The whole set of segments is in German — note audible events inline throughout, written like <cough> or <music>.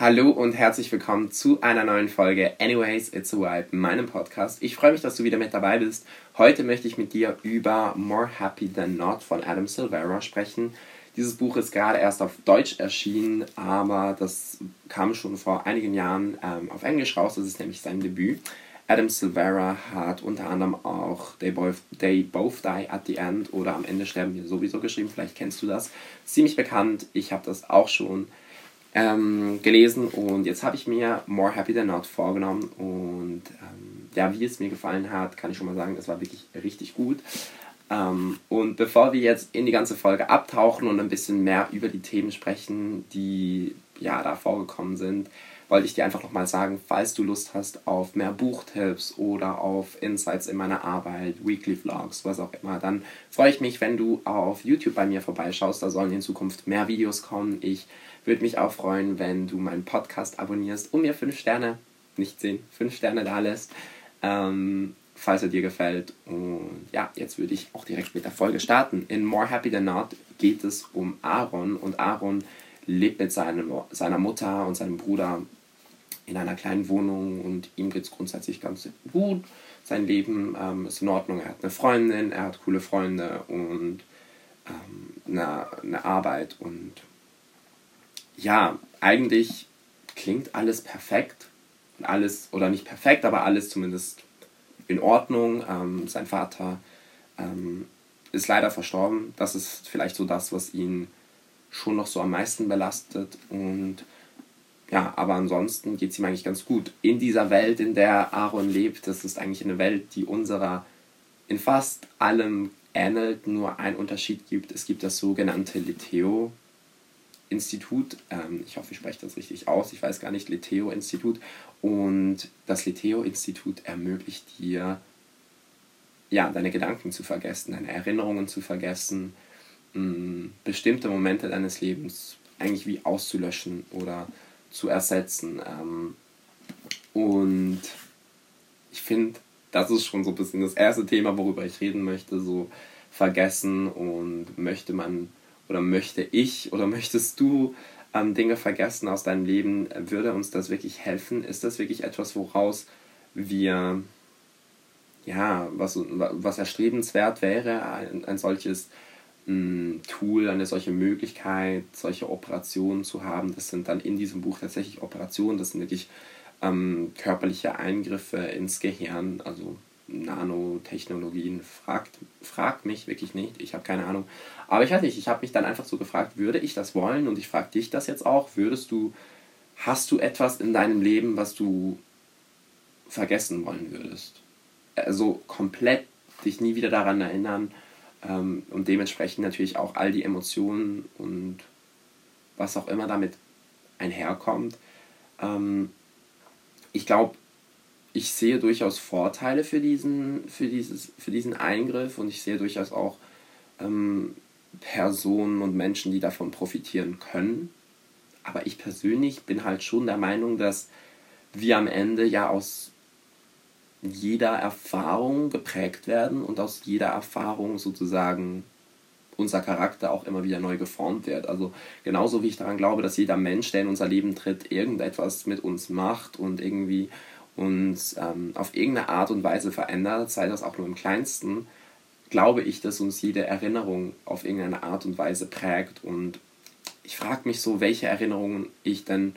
Hallo und herzlich willkommen zu einer neuen Folge Anyways, It's a Vibe, meinem Podcast. Ich freue mich, dass du wieder mit dabei bist. Heute möchte ich mit dir über More Happy Than Not von Adam Silvera sprechen. Dieses Buch ist gerade erst auf Deutsch erschienen, aber das kam schon vor einigen Jahren ähm, auf Englisch raus. Das ist nämlich sein Debüt. Adam Silvera hat unter anderem auch They Both, They Both Die at the End oder Am Ende sterben wir sowieso geschrieben. Vielleicht kennst du das. Ziemlich bekannt. Ich habe das auch schon ähm, gelesen und jetzt habe ich mir More Happy Than Not vorgenommen und ähm, ja, wie es mir gefallen hat, kann ich schon mal sagen, es war wirklich richtig gut. Ähm, und bevor wir jetzt in die ganze Folge abtauchen und ein bisschen mehr über die Themen sprechen, die ja da vorgekommen sind, wollte ich dir einfach nochmal sagen, falls du Lust hast auf mehr Buchtipps oder auf Insights in meiner Arbeit, Weekly Vlogs, was auch immer, dann freue ich mich, wenn du auf YouTube bei mir vorbeischaust. Da sollen in Zukunft mehr Videos kommen. Ich würde mich auch freuen, wenn du meinen Podcast abonnierst und mir 5 Sterne, nicht 10, 5 Sterne da lässt, ähm, falls er dir gefällt. Und ja, jetzt würde ich auch direkt mit der Folge starten. In More Happy Than Not geht es um Aaron und Aaron lebt mit seinem, seiner Mutter und seinem Bruder in einer kleinen Wohnung und ihm geht es grundsätzlich ganz gut. Sein Leben ähm, ist in Ordnung. Er hat eine Freundin, er hat coole Freunde und ähm, eine, eine Arbeit und ja, eigentlich klingt alles perfekt. Alles, oder nicht perfekt, aber alles zumindest in Ordnung. Ähm, sein Vater ähm, ist leider verstorben. Das ist vielleicht so das, was ihn schon noch so am meisten belastet. Und ja, aber ansonsten geht es ihm eigentlich ganz gut. In dieser Welt, in der Aaron lebt, das ist eigentlich eine Welt, die unserer in fast allem ähnelt, nur ein Unterschied gibt. Es gibt das sogenannte Liteo, Institut, ähm, ich hoffe, ich spreche das richtig aus, ich weiß gar nicht, Liteo-Institut. Und das Liteo-Institut ermöglicht dir, ja, deine Gedanken zu vergessen, deine Erinnerungen zu vergessen, mh, mm, bestimmte Momente deines Lebens eigentlich wie auszulöschen oder zu ersetzen. Ähm, und ich finde, das ist schon so ein bisschen das erste Thema, worüber ich reden möchte, so vergessen und möchte man oder möchte ich oder möchtest du ähm, Dinge vergessen aus deinem Leben? Würde uns das wirklich helfen? Ist das wirklich etwas, woraus wir, ja, was, was erstrebenswert wäre, ein, ein solches mh, hm, Tool, eine solche Möglichkeit, solche Operationen zu haben? Das sind dann in diesem Buch tatsächlich Operationen, das sind wirklich ähm, körperliche Eingriffe ins Gehirn, also Nanotechnologien, fragt, fragt mich wirklich nicht, ich habe keine Ahnung. Aber ich weiß nicht, ich habe mich dann einfach so gefragt, würde ich das wollen? Und ich frage dich das jetzt auch, würdest du, hast du etwas in deinem Leben, was du vergessen wollen würdest? Also komplett dich nie wieder daran erinnern ähm, und dementsprechend natürlich auch all die Emotionen und was auch immer damit einherkommt. Ähm, ich glaube, ich sehe durchaus Vorteile für diesen, für dieses, für diesen Eingriff und ich sehe durchaus auch ähm, Personen und Menschen, die davon profitieren können. Aber ich persönlich bin halt schon der Meinung, dass wir am Ende ja aus jeder Erfahrung geprägt werden und aus jeder Erfahrung sozusagen unser Charakter auch immer wieder neu geformt wird. Also genauso wie ich daran glaube, dass jeder Mensch, der in unser Leben tritt, irgendetwas mit uns macht und irgendwie uns ähm, auf irgendeine Art und Weise verändert, sei das auch nur im kleinsten, glaube ich, dass uns jede Erinnerung auf irgendeine Art und Weise prägt. Und ich frage mich so, welche Erinnerungen ich denn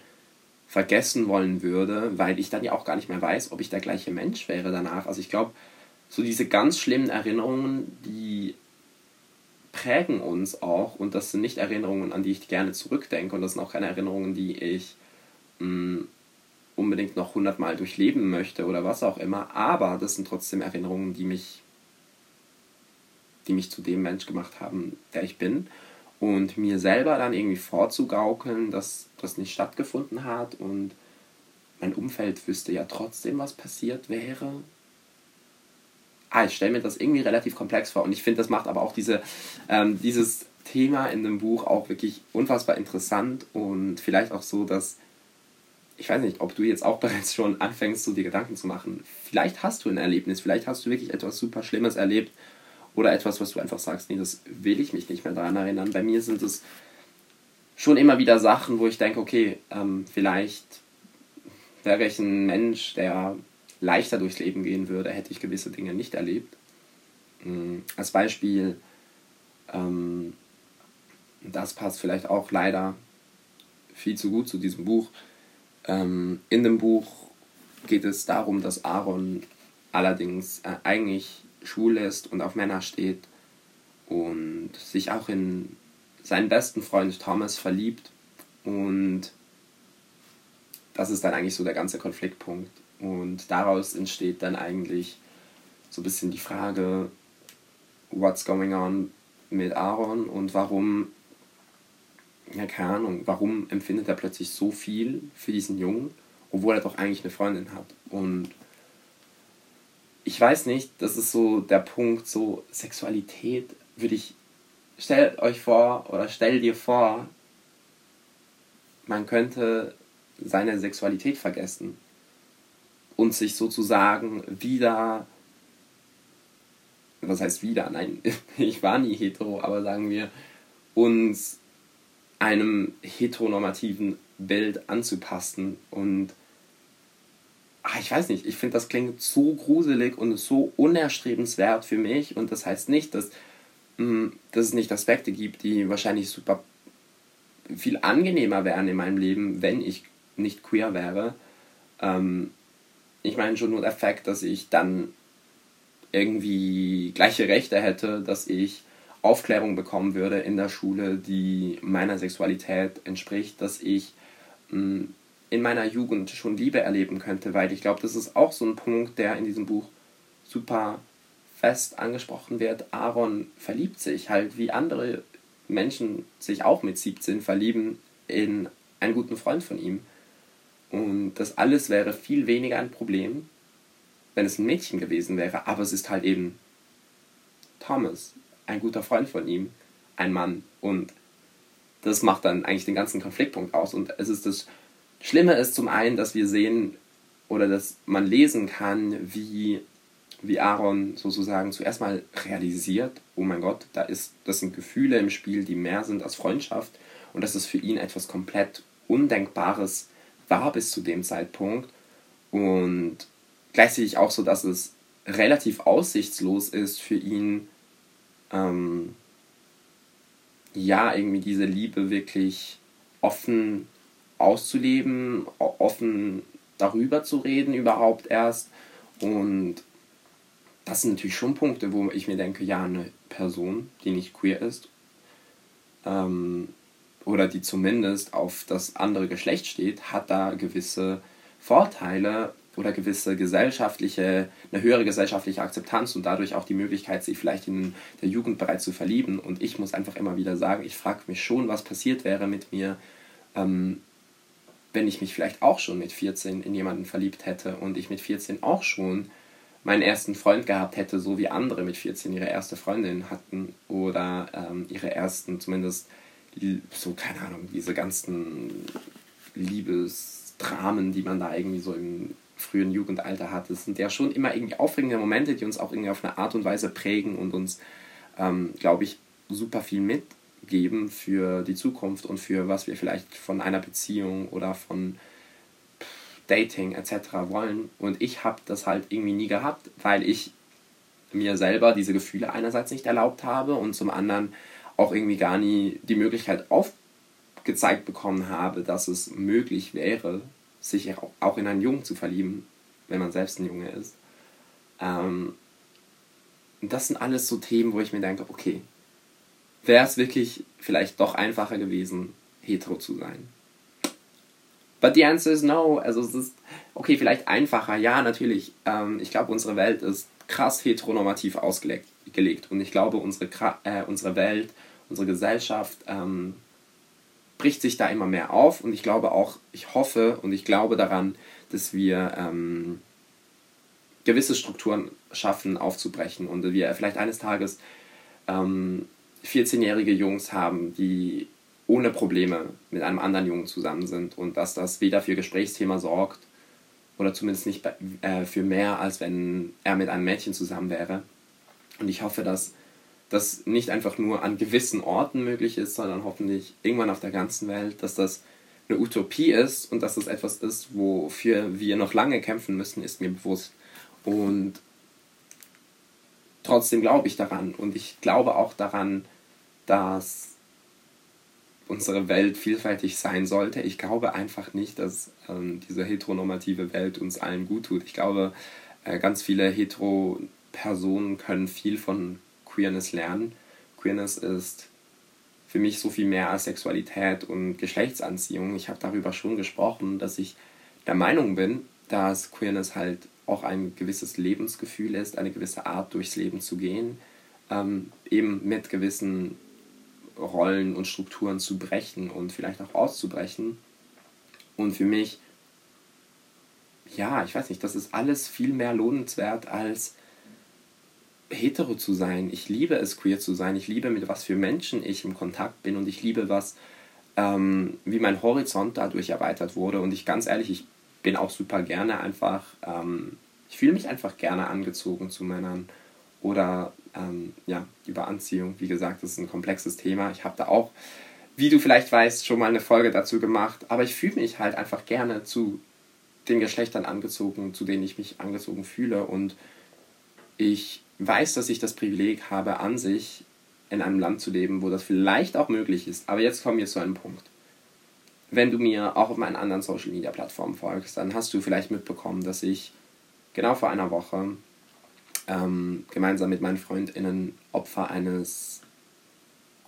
vergessen wollen würde, weil ich dann ja auch gar nicht mehr weiß, ob ich der gleiche Mensch wäre danach. Also ich glaube, so diese ganz schlimmen Erinnerungen, die prägen uns auch und das sind nicht Erinnerungen, an die ich gerne zurückdenke und das sind auch keine Erinnerungen, die ich mh, mm, unbedingt noch hundertmal durchleben möchte oder was auch immer, aber das sind trotzdem Erinnerungen, die mich, die mich zu dem Mensch gemacht haben, der ich bin. Und mir selber dann irgendwie vorzugaukeln, dass das nicht stattgefunden hat und mein Umfeld wüsste ja trotzdem, was passiert wäre. Ah, ich stelle mir das irgendwie relativ komplex vor und ich finde, das macht aber auch diese, ähm, dieses Thema in dem Buch auch wirklich unfassbar interessant und vielleicht auch so, dass ich weiß nicht, ob du jetzt auch <laughs> bereits schon anfängst, so dir Gedanken zu machen. Vielleicht hast du ein Erlebnis, vielleicht hast du wirklich etwas super Schlimmes erlebt oder etwas, was du einfach sagst, nee, das will ich mich nicht mehr daran erinnern. Bei mir sind es schon immer wieder Sachen, wo ich denke, okay, ähm, vielleicht wäre ich ein Mensch, der leichter durchs Leben gehen würde, hätte ich gewisse Dinge nicht erlebt. Mhm. Als Beispiel, ähm, das passt vielleicht auch leider viel zu gut zu diesem Buch. Ähm, in dem Buch geht es darum, dass Aaron allerdings äh, eigentlich schwul ist und auf Männer steht und sich auch in seinen besten Freund Thomas verliebt und das ist dann eigentlich so der ganze Konfliktpunkt. Und daraus entsteht dann eigentlich so ein bisschen die Frage, what's going on mit Aaron und warum, ja keine Ahnung, warum empfindet er plötzlich so viel für diesen Jungen, obwohl er doch eigentlich eine Freundin hat und ich weiß nicht, das ist so der Punkt, so Sexualität würde ich stellt euch vor oder stell dir vor, man könnte seine Sexualität vergessen und sich sozusagen wieder, was heißt wieder? Nein, <laughs> ich war nie hetero, aber sagen wir, uns einem heteronormativen Bild anzupassen und ach, ich weiß nicht, ich finde, das klingt so gruselig und so unerstrebenswert für mich und das heißt nicht, dass Mm, dass es nicht Aspekte gibt, die wahrscheinlich super viel angenehmer wären in meinem Leben, wenn ich nicht queer wäre. Ähm, ich meine schon nur der Fakt, dass ich dann irgendwie gleiche Rechte hätte, dass ich Aufklärung bekommen würde in der Schule, die meiner Sexualität entspricht, dass ich mh, mm, in meiner Jugend schon Liebe erleben könnte, weil ich glaube, das ist auch so ein Punkt, der in diesem Buch super fest angesprochen wird, Aaron verliebt sich halt wie andere Menschen sich auch mit 17 verlieben in einen guten Freund von ihm. Und das alles wäre viel weniger ein Problem, wenn es ein Mädchen gewesen wäre. Aber es ist halt eben Thomas, ein guter Freund von ihm, ein Mann. Und das macht dann eigentlich den ganzen Konfliktpunkt aus. Und es ist das Schlimme ist zum einen, dass wir sehen oder dass man lesen kann, wie wie Aaron sozusagen zuerst mal realisiert, oh mein Gott, da ist, das sind Gefühle im Spiel, die mehr sind als Freundschaft und dass es für ihn etwas komplett Undenkbares war bis zu dem Zeitpunkt und gleichzeitig auch so, dass es relativ aussichtslos ist für ihn, ähm, ja, irgendwie diese Liebe wirklich offen auszuleben, offen darüber zu reden überhaupt erst. Und das sind natürlich schon Punkte, wo ich mir denke, ja, eine Person, die nicht queer ist, ähm, oder die zumindest auf das andere Geschlecht steht, hat da gewisse Vorteile oder gewisse gesellschaftliche, eine höhere gesellschaftliche Akzeptanz und dadurch auch die Möglichkeit, sich vielleicht in der Jugend bereits zu verlieben. Und ich muss einfach immer wieder sagen, ich frage mich schon, was passiert wäre mit mir, ähm, wenn ich mich vielleicht auch schon mit 14 in jemanden verliebt hätte und ich mit 14 auch schon meinen ersten Freund gehabt hätte, so wie andere mit 14 ihre erste Freundin hatten oder ähm, ihre ersten, zumindest so, keine Ahnung, diese ganzen Liebesdramen, die man da irgendwie so im frühen Jugendalter hat. Das sind ja schon immer irgendwie aufregende Momente, die uns auch irgendwie auf eine Art und Weise prägen und uns, ähm, glaube ich, super viel mitgeben für die Zukunft und für was wir vielleicht von einer Beziehung oder von Dating etc. wollen. Und ich habe das halt irgendwie nie gehabt, weil ich mir selber diese Gefühle einerseits nicht erlaubt habe und zum anderen auch irgendwie gar nie die Möglichkeit aufgezeigt bekommen habe, dass es möglich wäre, sich auch in einen Jungen zu verlieben, wenn man selbst ein Junge ist. Ähm, das sind alles so Themen, wo ich mir denke, okay, wäre es wirklich vielleicht doch einfacher gewesen, hetero zu sein. But the answer is no. Also es ist, okay, vielleicht einfacher. Ja, natürlich. Ähm, ich glaube, unsere Welt ist krass heteronormativ ausgelegt. Und ich glaube, unsere, äh, unsere Welt, unsere Gesellschaft ähm, bricht sich da immer mehr auf. Und ich glaube auch, ich hoffe und ich glaube daran, dass wir ähm, gewisse Strukturen schaffen, aufzubrechen. Und wir vielleicht eines Tages ähm, 14-jährige Jungs haben, die ohne Probleme mit einem anderen Jungen zusammen sind und dass das weder für Gesprächsthema sorgt oder zumindest nicht äh, für mehr, als wenn er mit einem Mädchen zusammen wäre. Und ich hoffe, dass das nicht einfach nur an gewissen Orten möglich ist, sondern hoffentlich irgendwann auf der ganzen Welt, dass das eine Utopie ist und dass das etwas ist, wofür wir noch lange kämpfen müssen, ist mir bewusst. Und trotzdem glaube ich daran und ich glaube auch daran, dass unsere Welt vielfältig sein sollte. Ich glaube einfach nicht, dass ähm, diese heteronormative Welt uns allen gut tut. Ich glaube, äh, ganz viele hetero-Personen können viel von Queerness lernen. Queerness ist für mich so viel mehr als Sexualität und Geschlechtsanziehung. Ich habe darüber schon gesprochen, dass ich der Meinung bin, dass Queerness halt auch ein gewisses Lebensgefühl ist, eine gewisse Art durchs Leben zu gehen, ähm, eben mit gewissen Rollen und Strukturen zu brechen und vielleicht auch auszubrechen. Und für mich, ja, ich weiß nicht, das ist alles viel mehr lohnenswert als hetero zu sein. Ich liebe es, queer zu sein. Ich liebe, mit was für Menschen ich im Kontakt bin und ich liebe, was, ähm, wie mein Horizont dadurch erweitert wurde. Und ich ganz ehrlich, ich bin auch super gerne einfach, ähm, ich fühle mich einfach gerne angezogen zu Männern oder ähm, ja, über Anziehung. Wie gesagt, das ist ein komplexes Thema. Ich habe da auch, wie du vielleicht weißt, schon mal eine Folge dazu gemacht. Aber ich fühle mich halt einfach gerne zu den Geschlechtern angezogen, zu denen ich mich angezogen fühle. Und ich weiß, dass ich das Privileg habe, an sich in einem Land zu leben, wo das vielleicht auch möglich ist. Aber jetzt kommen wir zu einem Punkt. Wenn du mir auch auf meinen anderen Social Media Plattformen folgst, dann hast du vielleicht mitbekommen, dass ich genau vor einer Woche ähm, gemeinsam mit meinen FreundInnen Opfer eines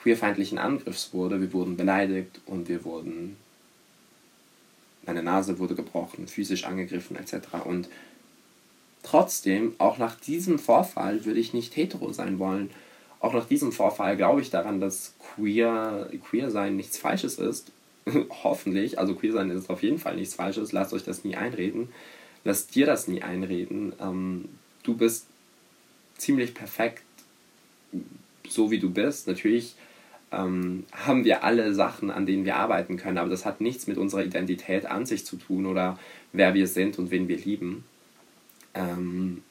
queerfeindlichen Angriffs wurde. Wir wurden beleidigt und wir wurden. Meine Nase wurde gebrochen, physisch angegriffen etc. Und trotzdem, auch nach diesem Vorfall würde ich nicht hetero sein wollen. Auch nach diesem Vorfall glaube ich daran, dass queer, queer sein nichts Falsches ist. <laughs> Hoffentlich. Also queer sein ist auf jeden Fall nichts Falsches. Lasst euch das nie einreden. Lasst dir das nie einreden. Ähm, du bist ziemlich perfekt, so wie du bist. Natürlich ähm, haben wir alle Sachen, an denen wir arbeiten können, aber das hat nichts mit unserer Identität an sich zu tun oder wer wir sind und wen wir lieben. Ähm,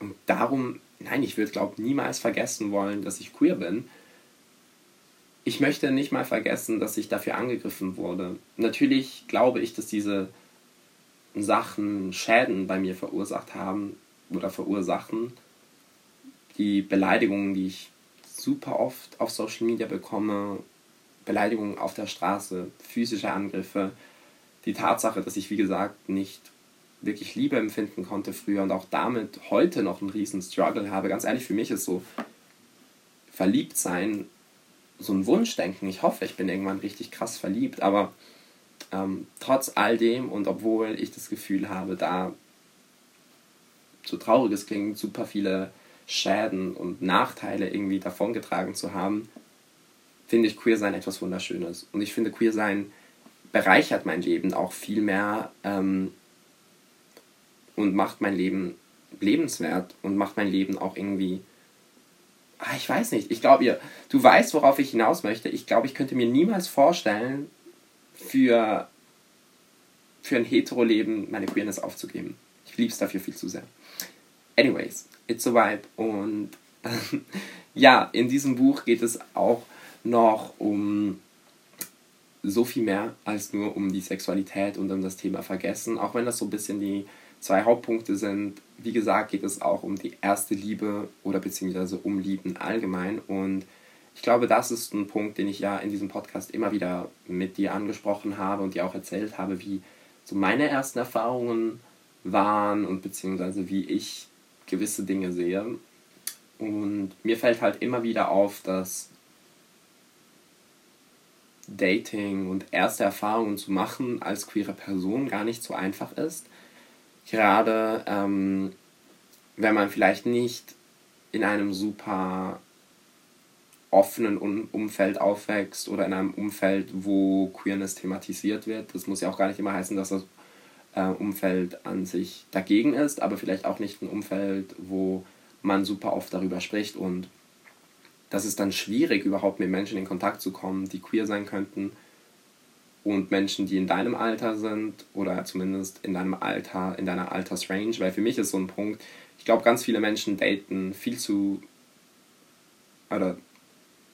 und darum, nein, ich würde, glaube niemals vergessen wollen, dass ich queer bin. Ich möchte nicht mal vergessen, dass ich dafür angegriffen wurde. Natürlich glaube ich, dass diese Sachen Schäden bei mir verursacht haben oder verursachen die Beleidigungen, die ich super oft auf Social Media bekomme, Beleidigungen auf der Straße, physische Angriffe, die Tatsache, dass ich wie gesagt nicht wirklich Liebe empfinden konnte früher und auch damit heute noch einen riesen Struggle habe. Ganz ehrlich, für mich ist so verliebt sein so ein Wunschdenken. Ich hoffe, ich bin irgendwann richtig krass verliebt, aber ähm, trotz all dem und obwohl ich das Gefühl habe, da so traurig es super viele Schäden und Nachteile irgendwie davongetragen zu haben, finde ich Queer sein etwas Wunderschönes. Und ich finde Queer sein bereichert mein Leben auch viel mehr ähm, und macht mein Leben lebenswert und macht mein Leben auch irgendwie. Ah, ich weiß nicht. Ich glaube, du weißt, worauf ich hinaus möchte. Ich glaube, ich könnte mir niemals vorstellen, für, für ein Hetero-Leben meine Queerness aufzugeben. Ich liebe es dafür viel zu sehr. Anyways, It's a Vibe. Und <laughs> ja, in diesem Buch geht es auch noch um so viel mehr als nur um die Sexualität und um das Thema Vergessen. Auch wenn das so ein bisschen die zwei Hauptpunkte sind. Wie gesagt, geht es auch um die erste Liebe oder beziehungsweise um Lieben allgemein. Und ich glaube, das ist ein Punkt, den ich ja in diesem Podcast immer wieder mit dir angesprochen habe und dir auch erzählt habe, wie so meine ersten Erfahrungen waren und beziehungsweise wie ich gewisse Dinge sehe. Und mir fällt halt immer wieder auf, dass Dating und erste Erfahrungen zu machen als queere Person gar nicht so einfach ist. Gerade ähm, wenn man vielleicht nicht in einem super offenen Umfeld aufwächst oder in einem Umfeld, wo Queerness thematisiert wird. Das muss ja auch gar nicht immer heißen, dass das äh, Umfeld an sich dagegen ist, aber vielleicht auch nicht ein Umfeld, wo man super oft darüber spricht und das ist dann schwierig, überhaupt mit Menschen in Kontakt zu kommen, die queer sein könnten und Menschen, die in deinem Alter sind oder zumindest in deinem Alter, in deiner Altersrange, weil für mich ist so ein Punkt, ich glaube, ganz viele Menschen daten viel zu oder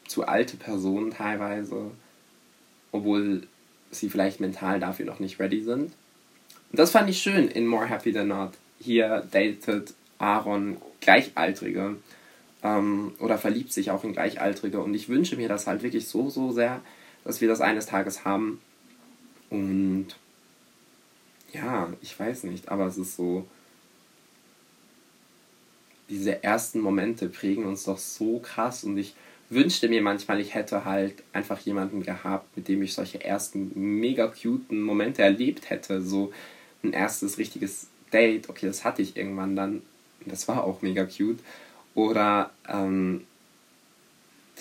zu alte Personen teilweise, obwohl sie vielleicht mental dafür noch nicht ready sind. Und das fand ich schön in More Happy Than Not. Hier datet Aaron Gleichaltrige ähm, oder verliebt sich auch in Gleichaltrige und ich wünsche mir das halt wirklich so, so sehr, dass wir das eines Tages haben. Und ja, ich weiß nicht, aber es ist so, diese ersten Momente prägen uns doch so krass und ich wünschte mir manchmal, ich hätte halt einfach jemanden gehabt, mit dem ich solche ersten mega cuten Momente erlebt hätte. So ein erstes richtiges Date, okay, das hatte ich irgendwann dann. Das war auch mega cute. Oder ähm,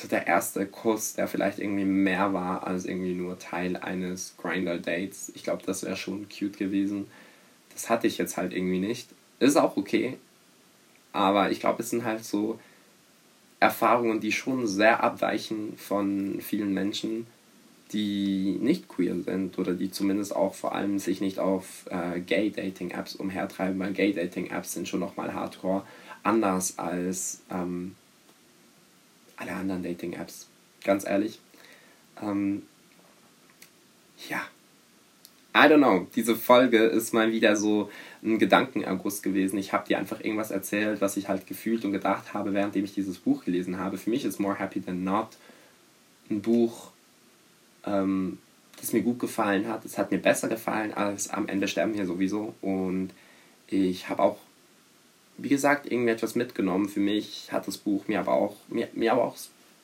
der erste Kuss, der vielleicht irgendwie mehr war als irgendwie nur Teil eines Grinder-Dates. Ich glaube, das wäre schon cute gewesen. Das hatte ich jetzt halt irgendwie nicht. Ist auch okay. Aber ich glaube, es sind halt so Erfahrungen, die schon sehr abweichen von vielen Menschen, die nicht queer sind oder die zumindest auch vor allem sich nicht auf äh, Gay-Dating-Apps umhertreiben, weil Gay-Dating-Apps sind schon nochmal hardcore anders als ähm, alle anderen Dating-Apps. Ganz ehrlich. Ähm, ja. I don't know. Diese Folge ist mal wieder so ein Gedankenerguss gewesen. Ich habe dir einfach irgendwas erzählt, was ich halt gefühlt und gedacht habe, währenddem ich dieses Buch gelesen habe. Für mich ist More Happy Than Not ein Buch, ähm, das mir gut gefallen hat. Es hat mir besser gefallen als am Ende sterben wir sowieso. Und ich habe auch, wie gesagt, irgendwie etwas mitgenommen. Für mich hat das Buch mir aber auch, mir, mir aber auch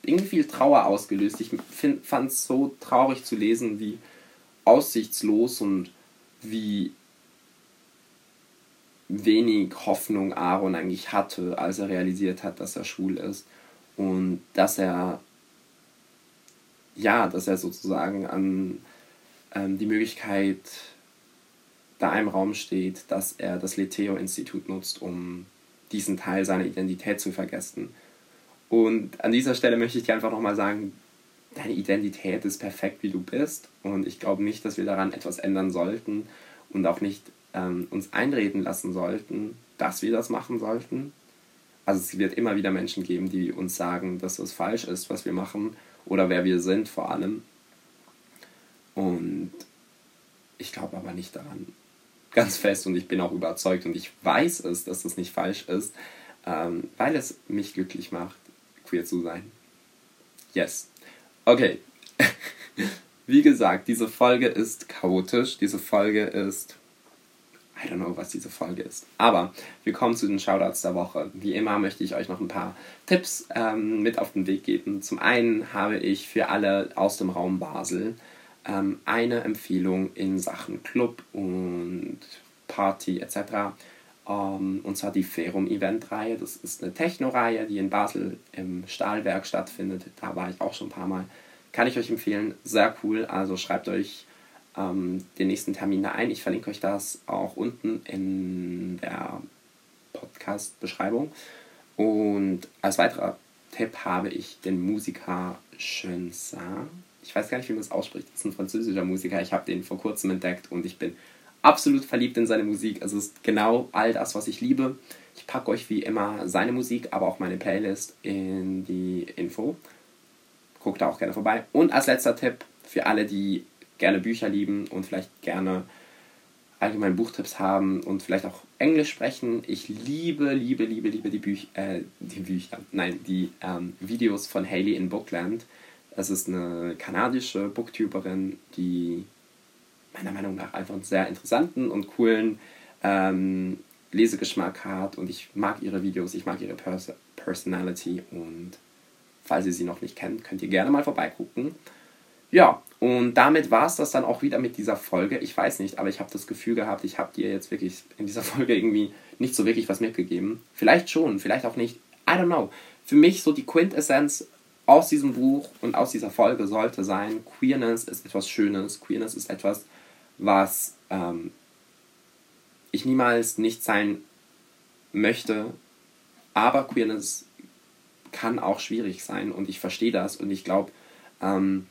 irgendwie viel Trauer ausgelöst. Ich fand es so traurig zu lesen, wie aussichtslos und wie wenig Hoffnung Aaron eigentlich hatte, als er realisiert hat, dass er schwul ist. Und dass er, ja, dass er sozusagen an ähm, die Möglichkeit da im Raum steht, dass er das Leteo-Institut nutzt, um diesen Teil seiner Identität zu vergessen. Und an dieser Stelle möchte ich dir einfach nochmal sagen, deine Identität ist perfekt, wie du bist. Und ich glaube nicht, dass wir daran etwas ändern sollten und auch nicht ähm, uns einreden lassen sollten, dass wir das machen sollten. Also es wird immer wieder Menschen geben, die uns sagen, dass das falsch ist, was wir machen oder wer wir sind vor allem. Und ich glaube aber nicht daran ganz fest und ich bin auch überzeugt und ich weiß es, dass das nicht falsch ist, ähm, weil es mich glücklich macht, queer zu sein. Yes. Okay. <laughs> Wie gesagt, diese Folge ist chaotisch. Diese Folge ist I don't know, was diese Folge ist. Aber wir kommen zu den Shoutouts der Woche. Wie immer möchte ich euch noch ein paar Tipps ähm, mit auf den Weg geben. Zum einen habe ich für alle aus dem Raum Basel ähm, eine Empfehlung in Sachen Club und Party etc. Ähm, und zwar die Ferum Event Reihe. Das ist eine Techno-Reihe, die in Basel im Stahlwerk stattfindet. Da war ich auch schon ein paar Mal. Kann ich euch empfehlen. Sehr cool. Also schreibt euch ähm, den nächsten Termin da ein. Ich verlinke euch das auch unten in der Podcast-Beschreibung. Und als weiterer Tipp habe ich den Musiker Schönsa. Ich weiß gar nicht, wie man es ausspricht. Das ist ein französischer Musiker. Ich habe den vor kurzem entdeckt und ich bin absolut verliebt in seine Musik. Also es ist genau all das, was ich liebe. Ich packe euch wie immer seine Musik, aber auch meine Playlist in die Info. Guckt da auch gerne vorbei. Und als letzter Tipp für alle, die gerne Bücher lieben und vielleicht gerne allgemein Buchtipps haben und vielleicht auch Englisch sprechen. Ich liebe, liebe, liebe, liebe die, Büch äh, die Bücher, nein, die ähm, Videos von Haley in Bookland. Es ist eine kanadische Booktuberin, die meiner Meinung nach einfach einen sehr interessanten und coolen ähm, Lesegeschmack hat und ich mag ihre Videos, ich mag ihre Pers Personality und falls ihr sie noch nicht kennt, könnt ihr gerne mal vorbeigucken. Ja, und damit war es das dann auch wieder mit dieser Folge. Ich weiß nicht, aber ich habe das Gefühl gehabt, ich habe dir jetzt wirklich in dieser <laughs> Folge irgendwie nicht so wirklich was mitgegeben. Vielleicht schon, vielleicht auch nicht. I don't know. Für mich so die Quintessenz aus diesem Buch und aus dieser Folge sollte sein, Queerness ist etwas Schönes. Queerness ist etwas, was ähm, ich niemals nicht sein möchte. Aber Queerness kann auch schwierig sein und ich verstehe das und ich glaube, ähm,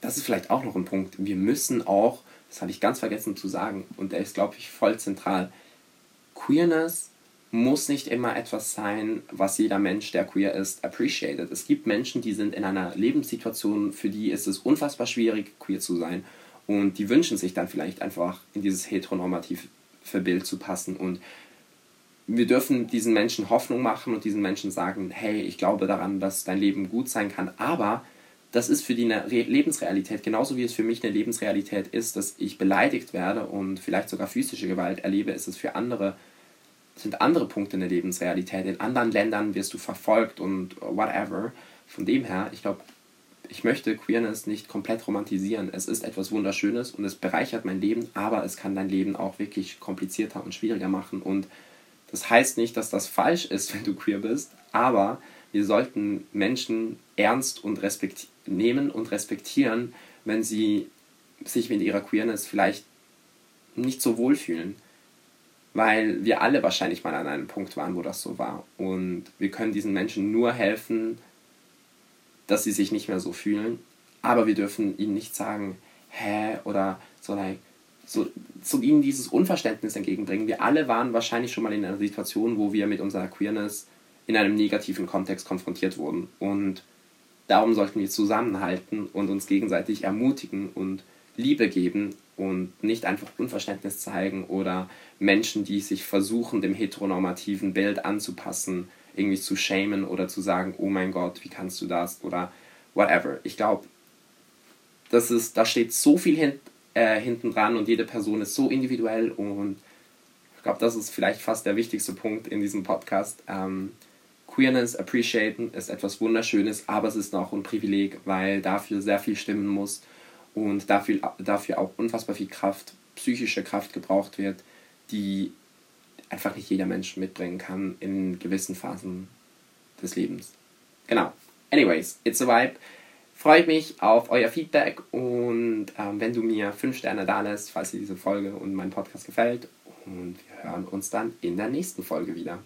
das ist vielleicht auch noch ein Punkt. Wir müssen auch, das habe ich ganz vergessen zu sagen, und der ist, glaube ich, voll zentral. Queerness muss nicht immer etwas sein, was jeder Mensch, der queer ist, appreciated. Es gibt Menschen, die sind in einer Lebenssituation, für die ist es unfassbar schwierig, queer zu sein. Und die wünschen sich dann vielleicht einfach in dieses heteronormative Bild zu passen. Und wir dürfen diesen Menschen Hoffnung machen und diesen Menschen sagen, hey, ich glaube daran, dass dein Leben gut sein kann, aber das ist für die eine Lebensrealität, genauso wie es für mich eine Lebensrealität ist, dass ich beleidigt werde und vielleicht sogar physische Gewalt erlebe, ist es für andere, sind andere Punkte in der Lebensrealität. In anderen Ländern wirst du verfolgt und whatever. Von dem her, ich glaube, ich möchte Queerness nicht komplett romantisieren. Es ist etwas Wunderschönes und es bereichert mein Leben, aber es kann dein Leben auch wirklich komplizierter und schwieriger machen. Und das heißt nicht, dass das falsch ist, <laughs> wenn du queer bist, aber wir sollten Menschen ernst und nehmen und respektieren, wenn sie sich mit ihrer Queerness vielleicht nicht so wohlfühlen. Weil wir alle wahrscheinlich mal an einem Punkt waren, wo das so war. Und wir können diesen Menschen nur helfen, dass sie sich nicht mehr so fühlen. Aber wir dürfen ihnen nicht sagen, hä, oder so, like, so, so ihnen dieses Unverständnis entgegenbringen. Wir alle waren wahrscheinlich schon mal in einer Situation, wo wir mit unserer Queerness in einem negativen Kontext konfrontiert wurden. Und darum sollten wir zusammenhalten und uns gegenseitig ermutigen und Liebe geben und nicht einfach Unverständnis zeigen oder Menschen, die sich versuchen, dem heteronormativen Bild anzupassen, irgendwie zu shamen oder zu sagen, oh mein Gott, wie kannst du das oder whatever. Ich glaube, das ist, da steht so viel hin, äh, hinten dran und jede Person ist so individuell und ich glaube, das ist vielleicht fast der wichtigste Punkt in diesem Podcast. Ähm, Queerness appreciaten ist etwas Wunderschönes, aber es ist auch ein Privileg, weil dafür sehr viel stimmen muss und dafür, dafür auch unfassbar viel Kraft, psychische Kraft gebraucht wird, die einfach nicht jeder Mensch mitbringen kann in gewissen Phasen des Lebens. Genau. Anyways, it's a vibe. Freut mich auf euer Feedback und ähm, wenn du mir 5 Sterne da lässt, falls dir diese Folge und mein Podcast gefällt. Und wir hören uns dann in der nächsten Folge wieder.